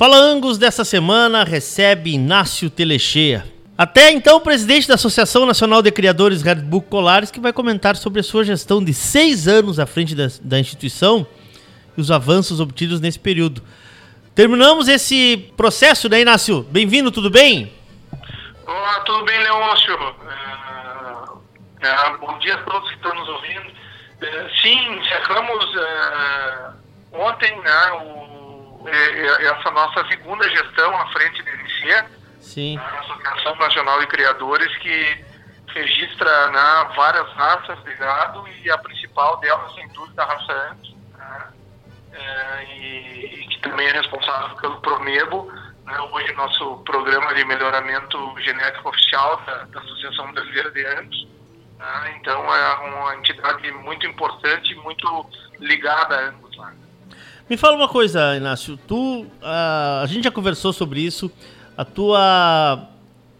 Fala Angus dessa semana recebe Inácio Telechea. Até então, presidente da Associação Nacional de Criadores Red Book Colares, que vai comentar sobre a sua gestão de seis anos à frente da, da instituição e os avanços obtidos nesse período. Terminamos esse processo, né, Inácio? Bem-vindo, tudo bem? Olá, tudo bem, Leôncio? É, é, bom dia a todos que estão nos ouvindo. É, sim, encerramos ontem né, o, essa nossa segunda gestão à frente do Sim. a Associação Nacional de Criadores, que registra né, várias raças de gado e a principal delas, sem dúvida, a raça Angus, né, e, e, que também é responsável pelo Promebo. Né, hoje, nosso programa de melhoramento genético oficial da, da Associação Brasileira de Angus. Né, então, é uma entidade muito importante, muito ligada a Angus lá. Me fala uma coisa, Inácio. Tu, a, a gente já conversou sobre isso. A tua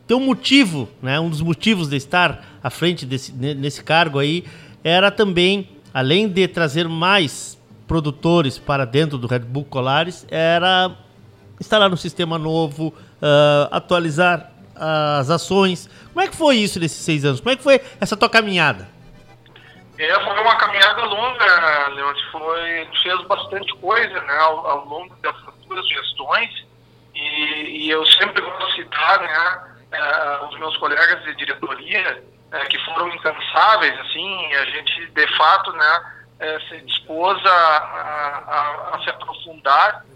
teu motivo, né, um dos motivos de estar à frente desse nesse cargo aí era também, além de trazer mais produtores para dentro do Red Bull Colares, era instalar um sistema novo, uh, atualizar as ações. Como é que foi isso nesses seis anos? Como é que foi essa tua caminhada? É, foi uma caminhada longa, Leandro. Foi, fez bastante coisa né, ao, ao longo dessas duas gestões. E, e, eu sempre vou citar né, uh, os meus colegas de diretoria, uh, que foram incansáveis, assim, a gente, de fato, né, uh, se dispôs a, a, a se aprofundar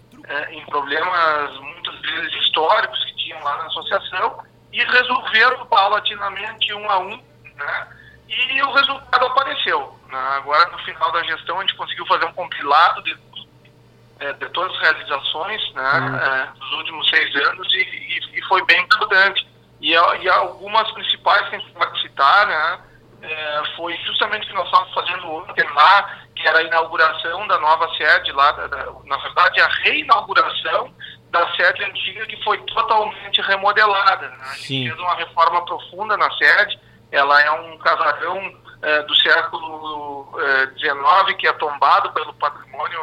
em problemas, muitas vezes, históricos que tinham lá na associação e resolveram paulatinamente, um a um, né, e o resultado apareceu. Né? Agora, no final da gestão, a gente conseguiu fazer um compilado de, de todas as realizações né, uhum. dos últimos seis anos e, e, e foi bem importante. E, e, algumas principais que a gente pode citar, né, é, foi justamente o que nós estávamos fazendo ontem lá, que era a inauguração da nova sede lá, da, da, na verdade, a reinauguração da sede antiga que foi totalmente remodelada. Né? A gente Sim. fez uma reforma profunda na sede, ela é um casarão é, do século XIX, é, que é tombado pelo patrimônio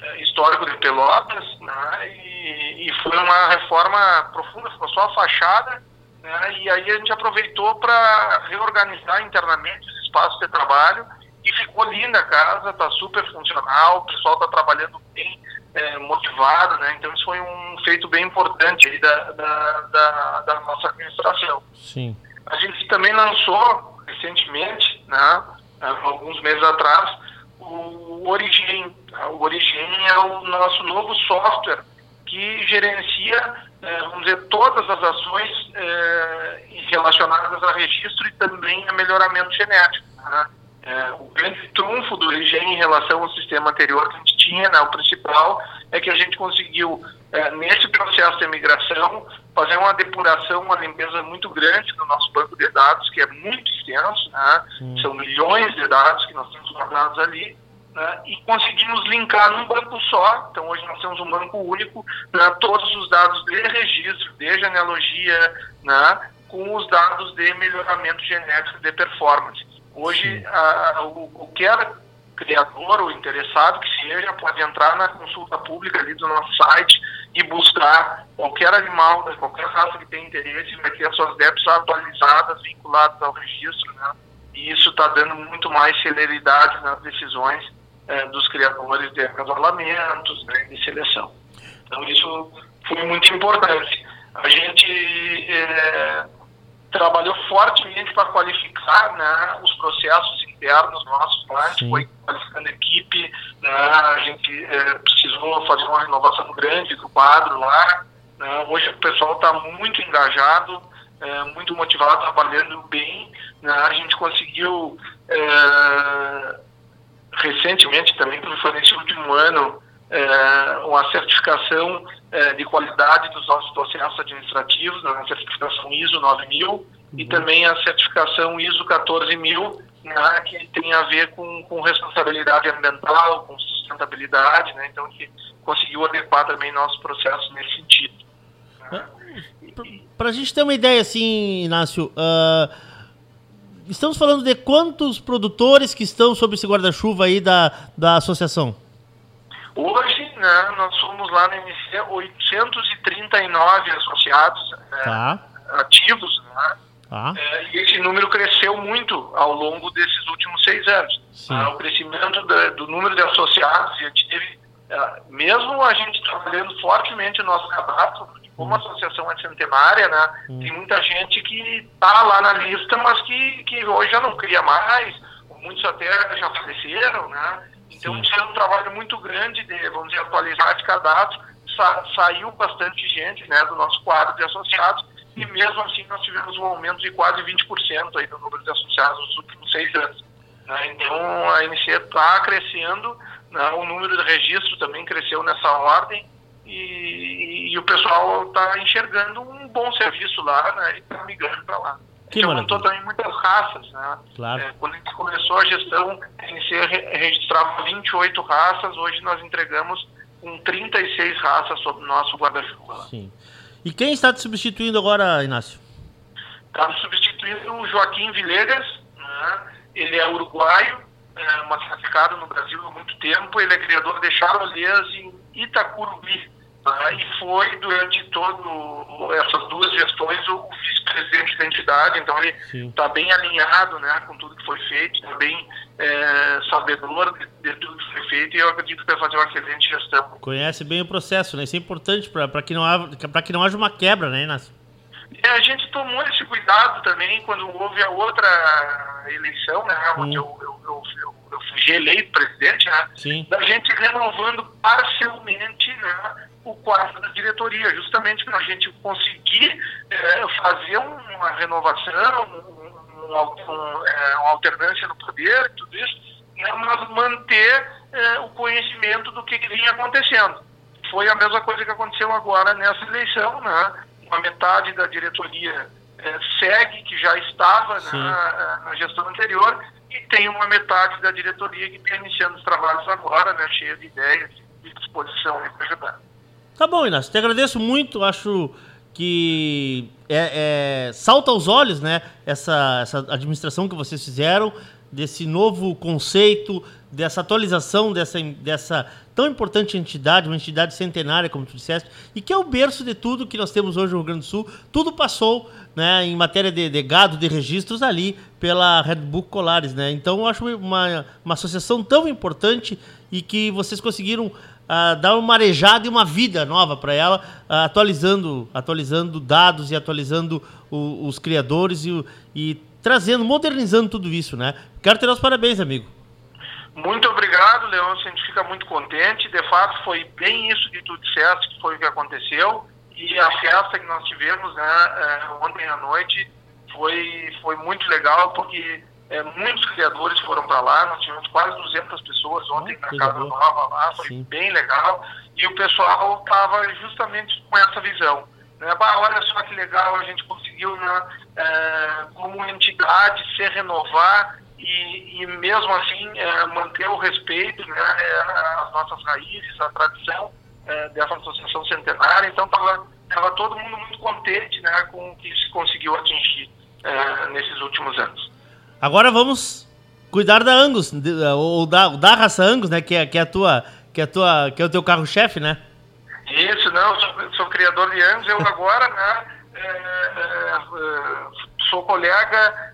é, histórico de Pelotas, né? e, e foi uma reforma profunda, ficou só a fachada, né? E aí a gente aproveitou para reorganizar internamente os espaços de trabalho e ficou linda a casa, está super funcional, o pessoal está trabalhando bem é, motivado, né? Então isso foi um feito bem importante da, da, da, da nossa administração. Sim. A gente também lançou recentemente, né? Alguns meses atrás, o Origin. O Origin é o nosso novo software que gerencia vamos dizer, todas as ações eh, relacionadas a registro e também a melhoramento genético. Né? Eh, o grande trunfo do Origem em relação ao sistema anterior que a gente tinha, né, o principal, é que a gente conseguiu, eh, nesse processo de migração, fazer uma depuração, uma limpeza muito grande no nosso banco de dados, que é muito extenso, né? são milhões de dados que nós temos guardados ali, né, e conseguimos linkar num banco só. Então, hoje nós temos um banco único, né, todos os dados de registro, de genealogia, né, com os dados de melhoramento genético de performance. Hoje, a, a, o, qualquer criador ou interessado que seja pode entrar na consulta pública ali do nosso site e buscar qualquer animal, qualquer raça que tenha interesse, vai ter as suas DEPs atualizadas, vinculadas ao registro, né? E isso está dando muito mais celeridade nas decisões é, dos criadores de acasalamentos, né, de seleção. Então isso foi muito importante. A gente é, trabalhou fortemente para qualificar né, os processos internos nossos gente foi qualificando equipe, né, a gente é, precisou fazer uma renovação grande do quadro lá. Né, hoje o pessoal está muito engajado, é, muito motivado, trabalhando bem. Né, a gente conseguiu é, recentemente também, foi nesse último ano, é, uma certificação é, de qualidade dos nossos processos administrativos, na certificação ISO 9000 uhum. e também a certificação ISO 14000, né, que tem a ver com, com responsabilidade ambiental, com sustentabilidade, né, então que conseguiu adequar também nossos processos nesse sentido. Né. Para a gente ter uma ideia, assim, Inácio, uh estamos falando de quantos produtores que estão sob esse guarda-chuva aí da, da associação? Hoje, né, nós somos lá na NC 839 associados tá. é, ativos, né? Tá. É, e esse número cresceu muito ao longo desses últimos seis anos. Ah, o crescimento da, do número de associados, e a gente teve, é, mesmo a gente trabalhando fortemente o nosso cadastro, como a associação é centenária, né, Hum. tem muita gente que está lá na lista, mas que, que hoje já não cria mais, muitos até já faleceram, né? Então, isso é um trabalho muito grande de, vamos dizer, atualizar esse cadastro. Sa saiu bastante gente, né, do nosso quadro de associados, e mesmo assim nós tivemos um aumento de quase 20% aí no número de associados nos últimos seis anos. né? Então, a NC está crescendo, né, o número de registro também cresceu nessa ordem, e, e o pessoal está enxergando um bom serviço lá né, e está migrando para lá. Que gente aumentou maravilha. também muitas raças. Né? Claro. É, quando a gente começou a gestão, a re- registrava 28 raças, hoje nós entregamos com 36 raças sob o nosso guarda-chuva. Sim. E quem está te substituindo agora, Inácio? Está substituindo o Joaquim Villegas, né? ele é uruguaio, é, massificado no Brasil há muito tempo, ele é criador de charolês em Itacurubi, e foi durante todo essas duas gestões o vice-presidente da entidade, então ele está bem alinhado né, com tudo que foi feito, está bem é, sabedor de, de tudo que foi feito, e eu acredito que vai fazer uma excelente gestão. Conhece bem o processo, né? Isso é importante para que, não haja- que não haja uma quebra, né, Inácio? É, a gente tomou esse cuidado também quando houve a outra eleição, né, onde eu, eu, eu, eu, eu fui reeleito presidente, né, Sim. da gente renovando parcialmente né, o quadro da diretoria, justamente para a gente conseguir é, fazer um- uma renovação, um, um, é, uma alternância no poder, tudo isso, né, mas manter é, o conhecimento do que, que vinha acontecendo. Foi a mesma coisa que aconteceu agora nessa eleição, né? Uma metade da diretoria segue que já estava Sim. na, na gestão anterior e tem uma metade da diretoria que está iniciando os trabalhos agora, né? Cheia de ideias e disposição para ajudar. Tá bom, Inácio. Te agradeço muito. Acho que é, é- salta aos olhos, né? Essa, essa administração que vocês fizeram, desse novo conceito, dessa atualização dessa, dessa tão importante entidade, uma entidade centenária, como tu disseste, e que é o berço de tudo que nós temos hoje no Rio Grande do Sul. Tudo passou, né, em matéria de, de gado, de registros ali pela Red Colares, né? Então eu acho uma, uma associação tão importante e que vocês conseguiram ah, dar uma marejada e uma vida nova para ela, ah, atualizando, atualizando dados e atualizando o- os criadores e, e trazendo, modernizando tudo isso, né? Quero te dar os parabéns, amigo. Muito obrigado, Leão. A gente fica muito contente. De fato, foi bem isso que tu disseste que foi o que aconteceu. E a festa que nós tivemos né, eh, ontem à noite foi, foi muito legal, porque eh, muitos criadores foram para lá. Nós tivemos quase 200 pessoas ontem Ah, na Casa boa. Nova lá. Foi Sim. bem legal. E o pessoal estava justamente com essa visão. Né? Bah, olha só que legal, a gente conseguiu, né, eh, como entidade, se renovar e, e mesmo assim eh, manter o respeito, né, eh, as nossas raízes, a tradição eh, dessa associação centenária. Então estava todo mundo muito contente né, com o que se conseguiu atingir eh, nesses últimos anos. Agora vamos cuidar da Angus, de- ou da, da raça Angus, né? Que é, que é a tua, que é a tua, que é o teu carro-chefe, né? Isso, não, sou, sou criador de anos, eu agora, né, é, é, é, sou colega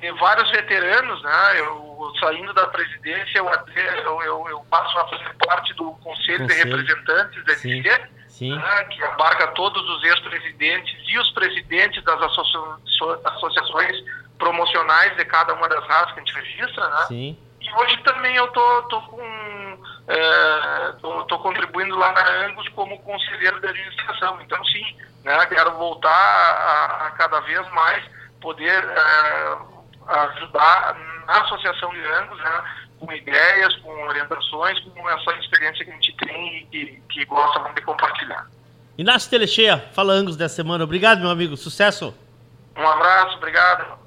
de vários veteranos, né, eu saindo da presidência, eu, até- eu, eu, eu passo a fazer parte do Conselho, de Conselho. Representantes da Sim. Sim. né, que abarca todos os ex-presidentes e os presidentes das associa- so- associações promocionais de cada uma das raças que a gente registra, né, Sim. e hoje também eu tô, tô com é, tô, tô contribuindo lá na Angus como conselheiro da administração. Então sim, né, quero voltar a, a cada vez mais poder é, ajudar na associação de Angus, né, com ideias, com orientações, com essa experiência que a gente tem e que, que gosta de compartilhar. Inácio Telecheia, fala Angus dessa semana. Obrigado, meu amigo. Sucesso. Um abraço, obrigado.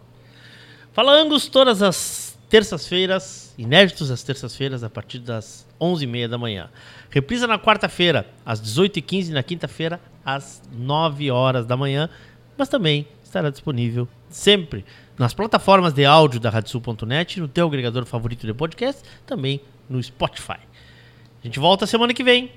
Fala Angus todas as terças-feiras, inéditos às terças-feiras, a partir das 11h30 da manhã. Reprisa na quarta-feira, às 18h15, na quinta-feira, às 9 horas da manhã, mas também estará disponível sempre nas plataformas de áudio da radiosul.net, no teu agregador favorito de podcast, também no Spotify. A gente volta semana que vem.